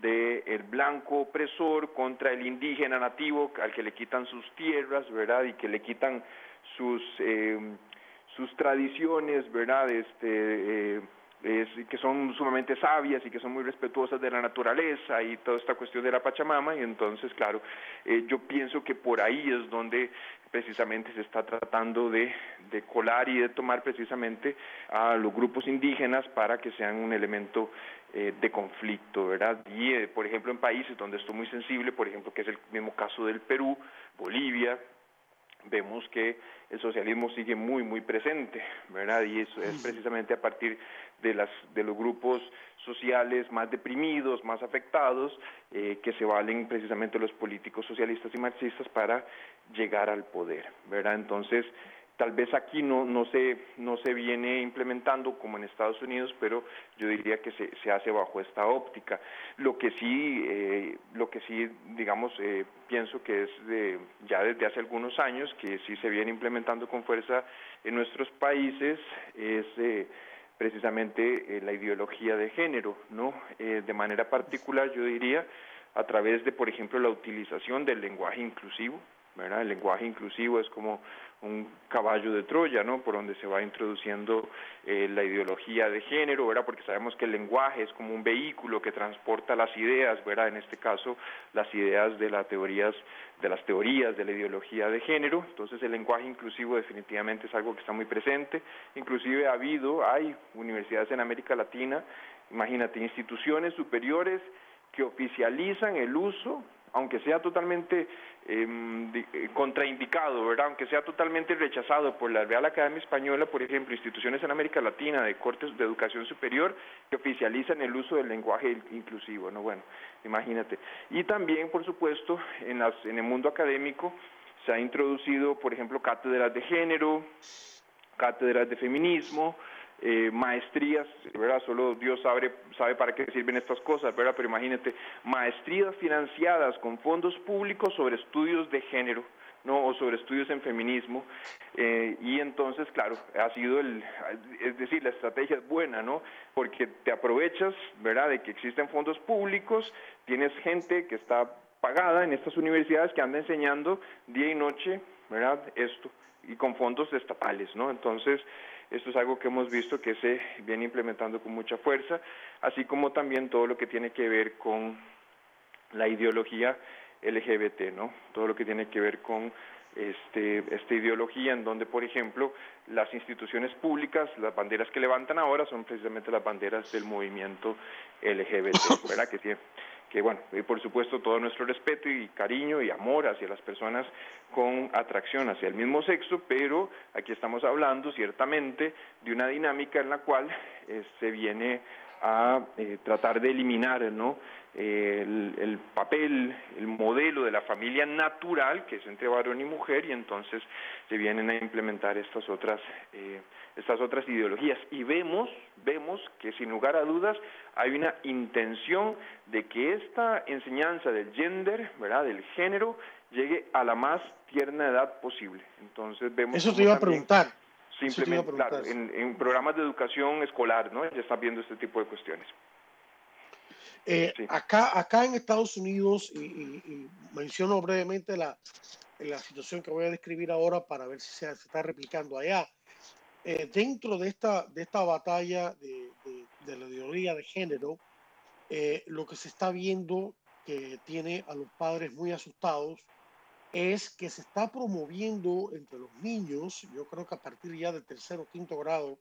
de el blanco opresor contra el indígena nativo al que le quitan sus tierras, ¿verdad? Y que le quitan sus eh, sus tradiciones, ¿verdad? Este, eh, que son sumamente sabias y que son muy respetuosas de la naturaleza y toda esta cuestión de la Pachamama y entonces claro eh, yo pienso que por ahí es donde precisamente se está tratando de, de, colar y de tomar precisamente a los grupos indígenas para que sean un elemento eh, de conflicto, ¿verdad? Y por ejemplo en países donde esto es muy sensible, por ejemplo que es el mismo caso del Perú, Bolivia, vemos que el socialismo sigue muy, muy presente, ¿verdad? Y eso es precisamente a partir de, las, de los grupos sociales más deprimidos, más afectados, eh, que se valen precisamente los políticos socialistas y marxistas para llegar al poder, ¿verdad? Entonces, Tal vez aquí no, no, se, no se viene implementando como en Estados Unidos, pero yo diría que se, se hace bajo esta óptica. Lo que sí, eh, lo que sí digamos, eh, pienso que es de, ya desde hace algunos años, que sí se viene implementando con fuerza en nuestros países, es eh, precisamente la ideología de género, ¿no? de manera particular, yo diría, a través de, por ejemplo, la utilización del lenguaje inclusivo, ¿verdad? El lenguaje inclusivo es como un caballo de Troya, ¿no? Por donde se va introduciendo eh, la ideología de género, ¿verdad? Porque sabemos que el lenguaje es como un vehículo que transporta las ideas, ¿verdad? En este caso, las ideas de las teorías, de las teorías de la ideología de género. Entonces, el lenguaje inclusivo definitivamente es algo que está muy presente. Inclusive ha habido, hay universidades en América Latina, imagínate, instituciones superiores que oficializan el uso aunque sea totalmente eh, contraindicado, ¿verdad? aunque sea totalmente rechazado por la Real Academia Española, por ejemplo, instituciones en América Latina de cortes de educación superior que oficializan el uso del lenguaje inclusivo, ¿no? Bueno, imagínate. Y también, por supuesto, en, las, en el mundo académico se ha introducido, por ejemplo, cátedras de género, cátedras de feminismo, eh, maestrías, ¿verdad? Solo Dios sabe, sabe para qué sirven estas cosas, ¿verdad? Pero imagínate, maestrías financiadas con fondos públicos sobre estudios de género, ¿no? O sobre estudios en feminismo. Eh, y entonces, claro, ha sido el, es decir, la estrategia es buena, ¿no? Porque te aprovechas, ¿verdad? De que existen fondos públicos, tienes gente que está pagada en estas universidades que anda enseñando día y noche, ¿verdad? Esto, y con fondos estatales, ¿no? Entonces, esto es algo que hemos visto que se viene implementando con mucha fuerza, así como también todo lo que tiene que ver con la ideología LGBT, ¿no? Todo lo que tiene que ver con este, esta ideología en donde, por ejemplo, las instituciones públicas, las banderas que levantan ahora son precisamente las banderas del movimiento LGBT, ¿verdad? Que tiene, que bueno, y por supuesto todo nuestro respeto y cariño y amor hacia las personas con atracción hacia el mismo sexo, pero aquí estamos hablando ciertamente de una dinámica en la cual eh, se viene a eh, tratar de eliminar ¿no? el, papel, el modelo de la familia natural, que es entre varón y mujer, y entonces se vienen a implementar estas otras, eh, estas otras ideologías. Y vemos, vemos que sin lugar a dudas hay una intención de que esta enseñanza del gender, ¿verdad? del género, llegue a la más tierna edad posible. Entonces vemos... Eso te iba a preguntar. Simplemente, claro, en, programas de educación escolar, ¿no? Ya están viendo este tipo de cuestiones. Eh, acá, acá en Estados Unidos, y, menciono brevemente la, la, situación que voy a describir ahora para ver si se, está replicando allá. Eh, dentro de esta, de esta batalla de, de, la ideología de género, eh, lo que se está viendo que tiene a los padres muy asustados es que se está promoviendo entre los niños, yo creo que a partir ya del tercer o quinto grado,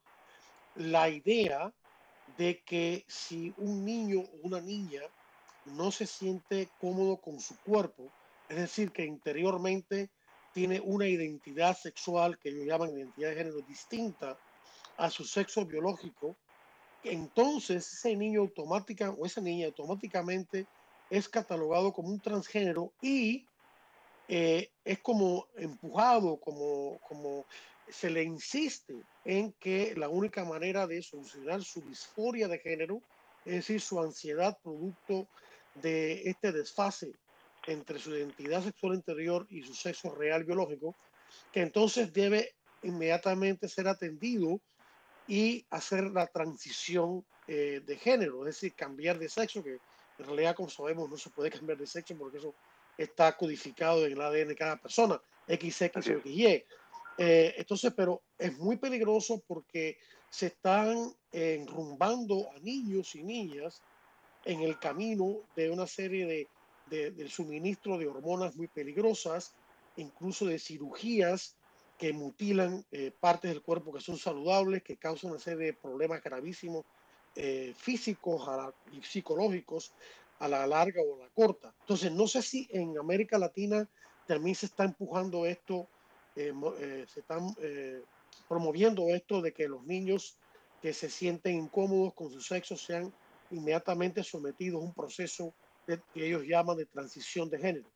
la idea de que si un niño o una niña no se siente cómodo con su cuerpo, es decir, que interiormente tiene una identidad sexual que ellos llaman identidad de género distinta a su sexo biológico, entonces ese niño automática o esa niña automáticamente es catalogado como un transgénero y eh, es como empujado, como, como se le insiste en que la única manera de solucionar su disforia de género, es decir, su ansiedad producto de este desfase entre su identidad sexual interior y su sexo real biológico, que entonces debe inmediatamente ser atendido y hacer la transición eh, de género, es decir, cambiar de sexo, que en realidad, como sabemos, no se puede cambiar de sexo porque eso está codificado en el ADN de cada persona, XX o XY. Eh, entonces, pero es muy peligroso porque se están enrumbando a niños y niñas en el camino de una serie de, de, del suministro de hormonas muy peligrosas, incluso de cirugías que mutilan eh, partes del cuerpo que son saludables, que causan una serie de problemas gravísimos eh, físicos y psicológicos a la larga o a la corta. Entonces, no sé si en América Latina también se está empujando esto se están promoviendo esto de que los niños que se sienten incómodos con su sexo sean inmediatamente sometidos a un proceso que ellos llaman de transición de género.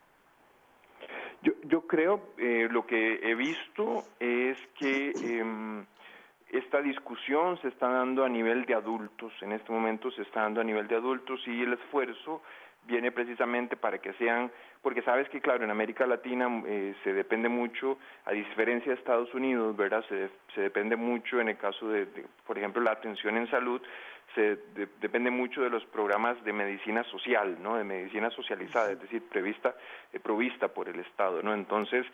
Yo, creo, eh, lo que he visto es que em, esta discusión se está dando a nivel de adultos, en este momento se está dando a nivel de adultos y el esfuerzo viene precisamente para que sean, porque sabes que claro, en América Latina eh, se depende mucho, a diferencia de Estados Unidos, ¿verdad? Se, se depende mucho en el caso de, por ejemplo, la atención en salud, se depende mucho de los programas de medicina social, ¿no? De medicina socializada, es decir, prevista, eh, provista por el Estado, ¿no? Entonces,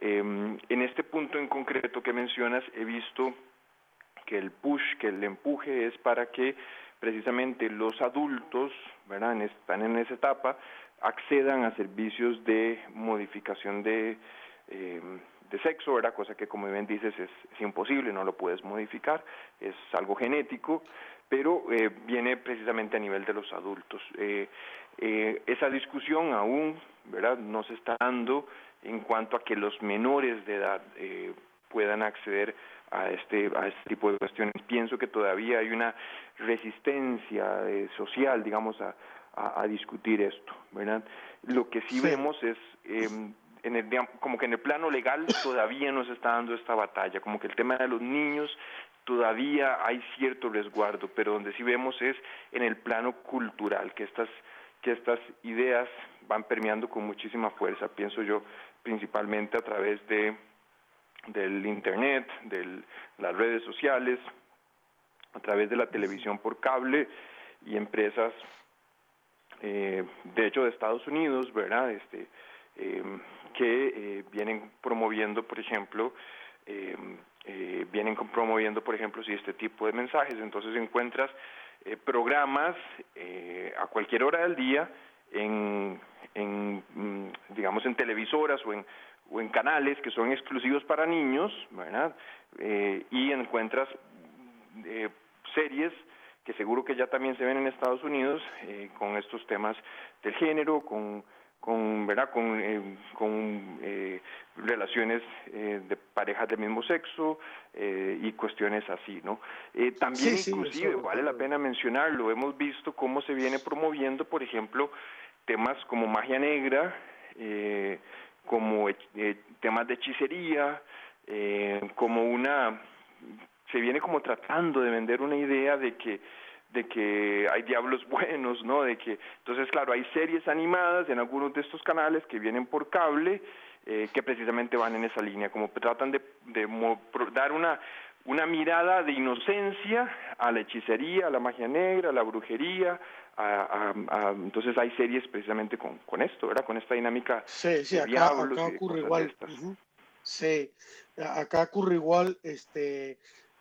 em, en este punto en concreto que mencionas, he visto que el push, que el empuje es para que precisamente los adultos, ¿verdad? están en esa etapa, accedan a servicios de modificación de, em, de sexo, ¿verdad? Cosa que como bien dices es, imposible, no lo puedes modificar, es algo genético, pero eh, viene precisamente a nivel de los adultos. Eh, eh, esa discusión aún, ¿verdad? No se está dando en cuanto a que los menores de edad puedan acceder a este, a este tipo de cuestiones. Pienso que todavía hay una resistencia eh, social, digamos, a, a, discutir esto, ¿verdad? Lo que sí, vemos es, em, en el, como que en el plano legal todavía no se está dando esta batalla, como que el tema de los niños todavía hay cierto resguardo, pero donde sí vemos es en el plano cultural, que estas, que estas ideas van permeando con muchísima fuerza, pienso yo, principalmente a través de del Internet, de las redes sociales, a través de la televisión por cable y empresas, eh, de hecho de Estados Unidos, ¿verdad? Este, em, que eh, vienen promoviendo, por ejemplo, em, eh, vienen promoviendo, por ejemplo, si este tipo de mensajes. Entonces encuentras programas a cualquier hora del día en, en, mm, digamos, en televisoras o en o en canales que son exclusivos para niños, ¿verdad? Eh, y encuentras eh, series que seguro que ya también se ven en Estados Unidos eh, con estos temas del género, con con verdad con, con relaciones de parejas del mismo sexo y cuestiones así no también inclusive vale la pena mencionarlo hemos visto cómo se viene promoviendo por ejemplo temas como magia negra eh, como eh, temas de hechicería, eh, como una se viene como tratando de vender una idea de que de que hay diablos buenos, ¿no? De que entonces claro hay series animadas en algunos de estos canales que vienen por cable eh, que precisamente van en esa línea, como tratan de, de dar una una mirada de inocencia a la hechicería, a la magia negra, a la brujería, entonces hay series precisamente con, con esto, ¿verdad? Con esta dinámica. Sí, sí, acá, ocurre igual. Sí, acá ocurre igual. Este,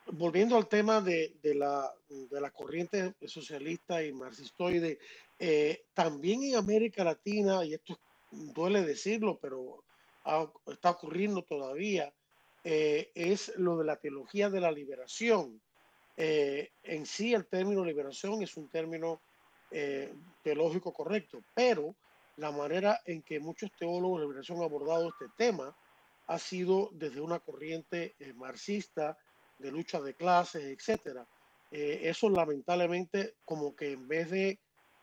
volviendo al tema de, de, la, de la corriente socialista y marxistoide, eh, también en América Latina, y esto duele decirlo, pero está ocurriendo todavía, eh, es lo de la teología de la liberación. Eh, en sí, el término liberación es un término eh, teológico correcto, pero la manera en que muchos teólogos de liberación han abordado este tema ha sido desde una corriente eh, marxista de lucha de clases, etcétera. Eh, eso lamentablemente como que en vez de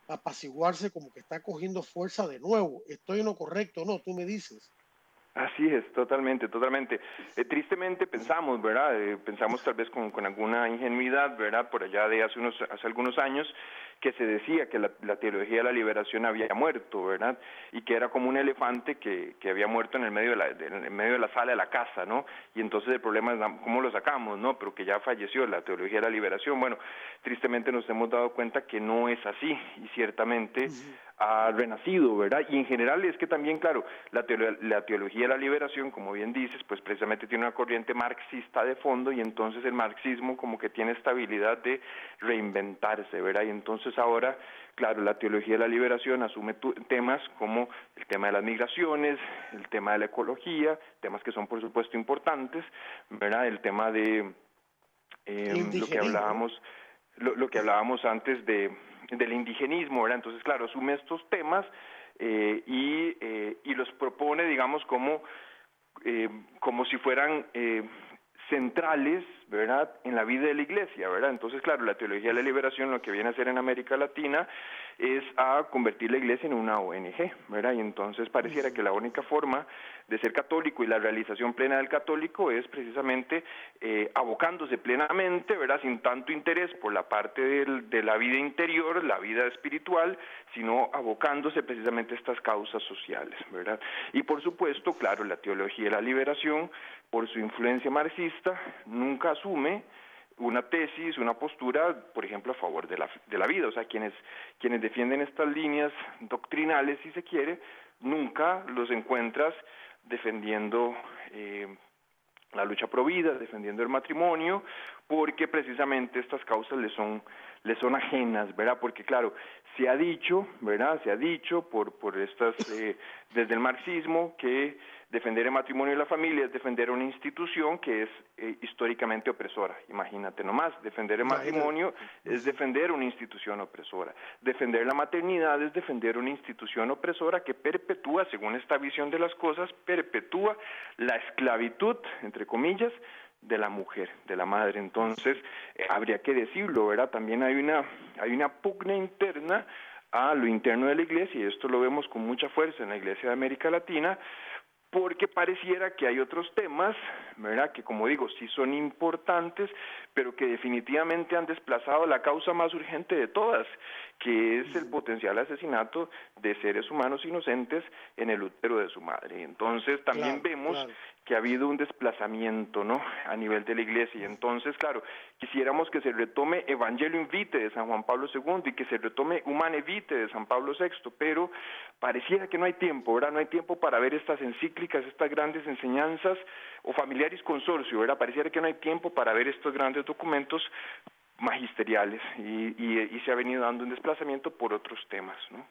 apaciguarse como que está cogiendo fuerza de nuevo. ¿Estoy en lo correcto no? Tú me dices. Así es, totalmente, totalmente. tristemente pensamos, ¿verdad? pensamos tal vez con, con, alguna ingenuidad, ¿verdad? Por allá de hace, unos, hace algunos años, que se decía que la, teología de la liberación había muerto, ¿verdad? Y que era como un elefante que, que había muerto en el medio de la, en medio de la sala de la casa, ¿no? Y entonces el problema es cómo lo sacamos, ¿no? Pero que ya falleció la teología de la liberación. Bueno, tristemente nos hemos dado cuenta que no es así y ciertamente ha renacido, ¿verdad? Y en general es que también, claro, la, la teología de la liberación, como bien dices, pues precisamente tiene una corriente marxista de fondo y entonces el marxismo como que tiene esta habilidad de reinventarse, ¿verdad? Y entonces ahora, claro, la teología de la liberación asume temas como el tema de las migraciones, el tema de la ecología, temas que son por supuesto importantes, ¿verdad? El tema de eh, lo que hablábamos, lo que hablábamos antes de del indigenismo, ¿verdad? Entonces, claro, asume estos temas eh, y, eh, y los propone, digamos, como eh, como si fueran eh, centrales, ¿verdad?, en la vida de la iglesia, ¿verdad? Entonces, claro, la teología de la liberación lo que viene a hacer en América Latina es a convertir la iglesia en una ONG, ¿verdad? Y entonces pareciera que la única forma de ser católico y la realización plena del católico es precisamente eh, abocándose plenamente, ¿verdad? Sin tanto interés por la parte de la vida interior, la vida espiritual, sino abocándose precisamente a estas causas sociales, ¿verdad? Y por supuesto, claro, la teología de la liberación, por su influencia marxista, nunca asume una tesis, una postura, por ejemplo, a favor de la, de la vida. O sea, quienes, quienes defienden estas líneas doctrinales, si se quiere, nunca los encuentras defendiendo eh, la lucha pro vida, defendiendo el matrimonio, porque precisamente estas causas le son, le son ajenas, ¿verdad? Porque claro, se ha dicho, ¿verdad? Se ha dicho por, por estas, eh, desde el marxismo, que defender el matrimonio y la familia es defender una institución que es eh, históricamente opresora. Imagínate nomás, defender el matrimonio es defender una institución opresora. Defender la maternidad es defender una institución opresora que perpetúa, según esta visión de las cosas, perpetúa la esclavitud, entre comillas, de la mujer, de la madre. Entonces, eh, habría que decirlo, ¿verdad? También hay una, hay una pugna interna a lo interno de la iglesia, y esto lo vemos con mucha fuerza en la iglesia de América Latina, porque pareciera que hay otros temas, ¿verdad? Que como digo, sí son importantes, pero que definitivamente han desplazado la causa más urgente de todas, que es el potencial asesinato de seres humanos inocentes en el útero de su madre. Entonces también vemos que ha habido un desplazamiento, ¿no? A nivel de la iglesia. Y entonces, claro, quisiéramos que se retome Evangelio Vitae de San Juan Pablo II y que se retome Humane Vitae de San Pablo VI, pero pareciera que no hay tiempo, ¿verdad? No hay tiempo para ver estas encíclicas, estas grandes enseñanzas o familiares consorcio, ¿verdad? Pareciera que no hay tiempo para ver estos grandes documentos magisteriales y, y se ha venido dando un desplazamiento por otros temas, ¿no?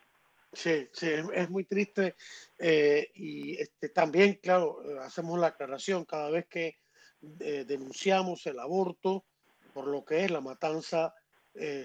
Sí, sí, es, muy triste eh, y este, también, claro, eh, hacemos la aclaración cada vez que eh, denunciamos el aborto por lo que es la matanza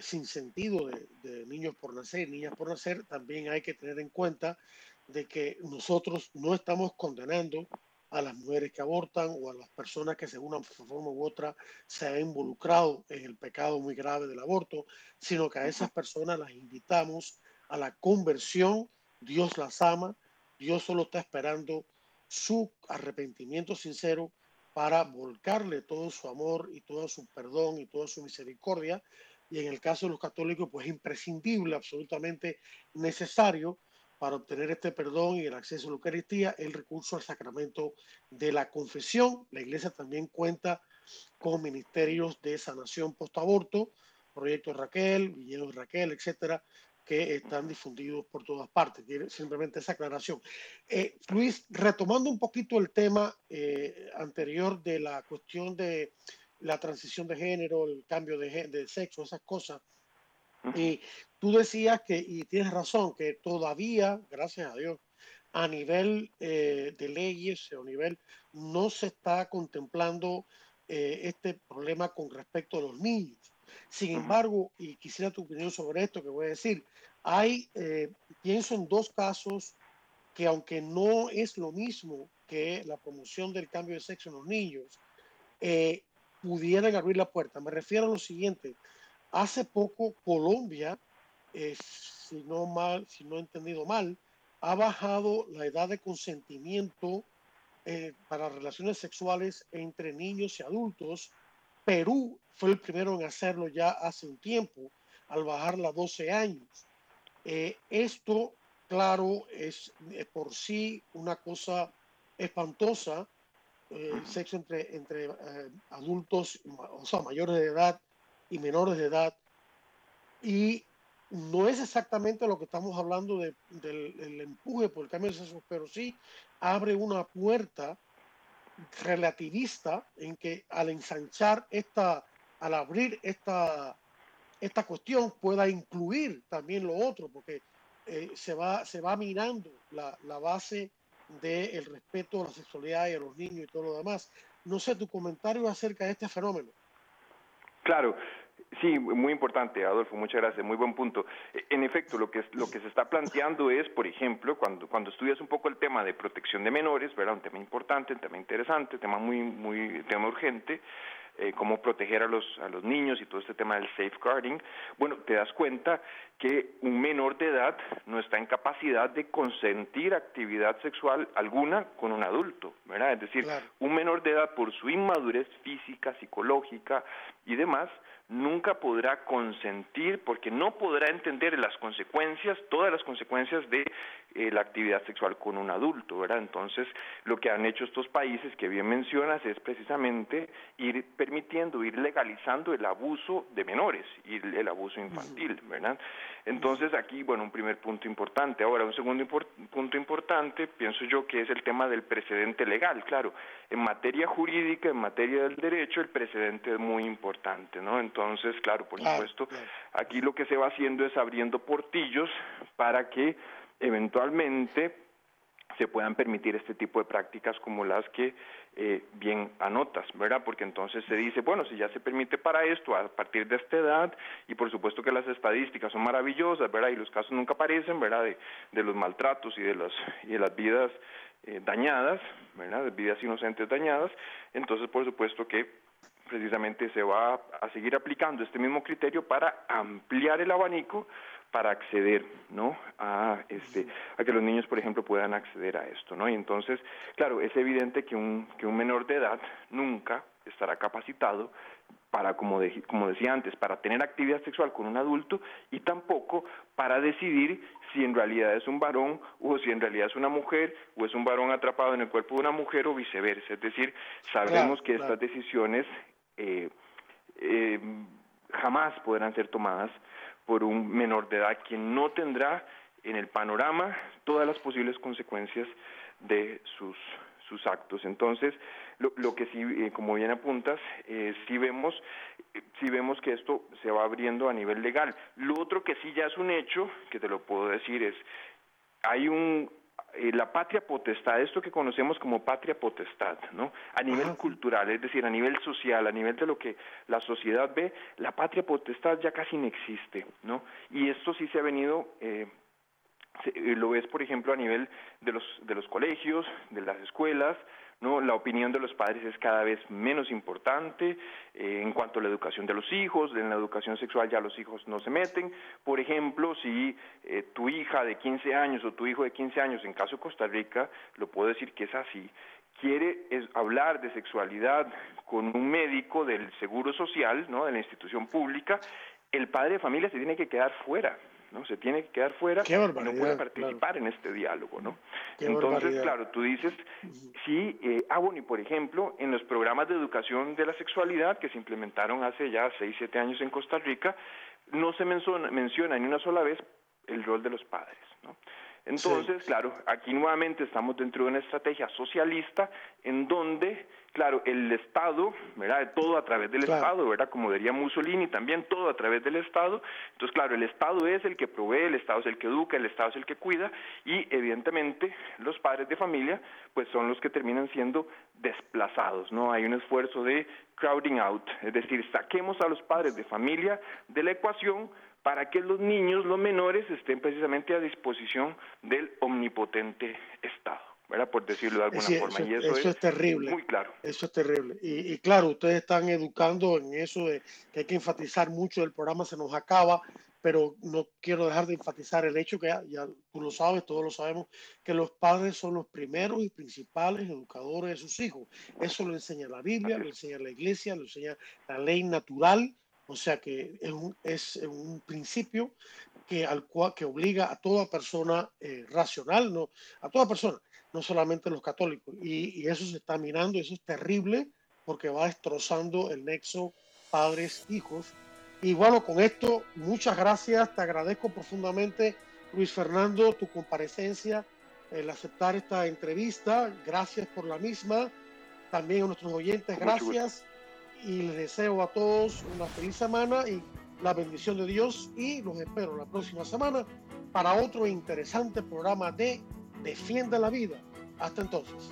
sin sentido de, niños por nacer, niñas por nacer, también hay que tener en cuenta de que nosotros no estamos condenando a las mujeres que abortan o a las personas que de una forma u otra se han involucrado en el pecado muy grave del aborto, sino que a esas personas las invitamos a la conversión, Dios las ama, Dios solo está esperando su arrepentimiento sincero para volcarle todo su amor y todo su perdón y toda su misericordia. Y en el caso de los católicos, pues imprescindible, absolutamente necesario para obtener este perdón y el acceso a la Eucaristía, el recurso al sacramento de la confesión. La iglesia también cuenta con ministerios de sanación post-aborto, Proyecto Raquel, Villeno Raquel, etcétera, que están difundidos por todas partes. Simplemente esa aclaración. Eh, Luis, retomando un poquito el tema eh, anterior de la cuestión de la transición de género, el cambio de sexo, esas cosas. Y tú decías que, y tienes razón, que todavía, gracias a Dios, a nivel eh, de leyes o nivel, no se está contemplando este problema con respecto a los niños. Sin embargo, y quisiera tu opinión sobre esto que voy a decir, hay, eh, pienso en dos casos que aunque no es lo mismo que la promoción del cambio de sexo en los niños, eh, pudieran abrir la puerta. Me refiero a lo siguiente. Hace poco Colombia, eh, si, no mal, si no he entendido mal, ha bajado la edad de consentimiento para relaciones sexuales entre niños y adultos Perú fue el primero en hacerlo ya hace un tiempo, al bajarla a 12 años. Eh, esto, claro, es por sí una cosa espantosa, el eh, sexo entre, entre eh, adultos, o sea, mayores de edad y menores de edad. Y no es exactamente lo que estamos hablando del, del empuje por el cambio de sexo, pero sí abre una puerta relativista en que al ensanchar esta, al abrir esta, esta cuestión pueda incluir también lo otro, porque eh, se, va, se va mirando la, la base del respeto a la sexualidad y a los niños y todo lo demás. No sé tu comentario acerca de este fenómeno. Claro, Sí, muy importante, Adolfo, muchas gracias, muy buen punto. En efecto, lo que, lo que se está planteando es, por ejemplo, cuando, cuando estudias un poco el tema de protección de menores, ¿verdad? Un tema importante, un tema interesante, un tema muy, muy, tema urgente, eh, cómo proteger a los, a los niños y todo este tema del safeguarding, bueno, te das cuenta que un menor de edad no está en capacidad de consentir actividad sexual alguna con un adulto, ¿verdad? Es decir, un menor de edad por su inmadurez física, psicológica y demás, nunca podrá consentir porque no podrá entender las consecuencias, todas las consecuencias de eh, la actividad sexual con un adulto, ¿verdad? Entonces, lo que han hecho estos países que bien mencionas es precisamente ir permitiendo, ir legalizando el abuso de menores y el abuso infantil, ¿verdad? Entonces, aquí, bueno, un primer punto importante. Ahora, un segundo punto importante, pienso yo que es el tema del precedente legal, claro. En materia jurídica, en materia del derecho, el precedente es muy importante, ¿no? Entonces, claro, por supuesto, aquí lo que se va haciendo es abriendo portillos para que eventualmente se puedan permitir este tipo de prácticas como las que eh, bien anotas, ¿verdad? Porque entonces se dice, bueno, si ya se permite para esto a partir de esta edad, y por supuesto que las estadísticas son maravillosas, ¿verdad? Y los casos nunca aparecen, ¿verdad? De, de los maltratos y de, los, y de las vidas eh, dañadas, ¿verdad? De vidas inocentes dañadas, entonces por supuesto que precisamente se va a seguir aplicando este mismo criterio para ampliar el abanico para acceder, ¿no? A este, a que los niños, por ejemplo, puedan acceder a esto, ¿no? Y entonces, claro, es evidente que un que un menor de edad nunca estará capacitado para, como, como decía antes, para tener actividad sexual con un adulto y tampoco para decidir si en realidad es un varón o si en realidad es una mujer o es un varón atrapado en el cuerpo de una mujer o viceversa. Es decir, sabemos que estas decisiones eh, eh, jamás podrán ser tomadas por un menor de edad quien no tendrá en el panorama todas las posibles consecuencias de sus sus actos. Entonces, lo, lo que sí, eh, como bien apuntas, eh, sí vemos, sí vemos que esto se va abriendo a nivel legal. Lo otro que sí ya es un hecho, que te lo puedo decir, es hay un eh, la patria potestad, esto que conocemos como patria potestad, ¿no? A nivel cultural, es decir, a nivel social, a nivel de lo que la sociedad ve, la patria potestad ya casi no existe, ¿no? Y esto sí se ha venido eh, eh lo ves, por ejemplo, a nivel de los, de los colegios, de las escuelas, ¿no? La opinión de los padres es cada vez menos importante eh, en cuanto a la educación de los hijos, en la educación sexual ya los hijos no se meten. Por ejemplo, si eh, tu hija de 15 años o tu hijo de 15 años, en caso de Costa Rica, lo puedo decir que es así, quiere hablar de sexualidad con un médico del Seguro Social, ¿no? de la institución pública, el padre de familia se tiene que quedar fuera ¿no? Se tiene que quedar fuera y no puede participar en este diálogo, ¿no? Entonces, claro, tú dices, sí, eh, ah, bueno, y por ejemplo, en los programas de educación de la sexualidad que se implementaron hace ya 6, 7 años en Costa Rica, no se menciona, menciona ni una sola vez el rol de los padres, ¿no? Entonces, claro, aquí nuevamente estamos dentro de una estrategia socialista en donde, claro, el Estado, ¿verdad? Todo a través del Estado, ¿verdad? Como diría Mussolini, también todo a través del Estado. Entonces, claro, el Estado es el que provee, el Estado es el que educa, el Estado es el que cuida y evidentemente los padres de familia pues son los que terminan siendo desplazados, ¿no? Hay un esfuerzo de crowding out, es decir, saquemos a los padres de familia de la ecuación para que los niños, los menores, estén precisamente a disposición del omnipotente Estado. ¿verdad? por decirlo de alguna forma. y eso, es, terrible. Muy claro. Eso es terrible. Y, claro, ustedes están educando en eso de que hay que enfatizar mucho, el programa se nos acaba, pero no quiero dejar de enfatizar el hecho que ya, tú lo sabes, todos lo sabemos, que los padres son los primeros y principales educadores de sus hijos. Eso lo enseña la Biblia, lo enseña la iglesia, lo enseña la ley natural o sea que es un, es un principio que, al cual, que obliga a toda persona eh, racional, no, a toda persona, no solamente los católicos. Y, eso se está mirando, eso es terrible porque va destrozando el nexo padres-hijos. Y bueno, con esto, muchas gracias, te agradezco profundamente, Luis Fernando, tu comparecencia, el aceptar esta entrevista, gracias por la misma. También a nuestros oyentes, gracias y les deseo a todos una feliz semana y la bendición de Dios y los espero la próxima semana para otro interesante programa de Defienda la Vida. Hasta entonces.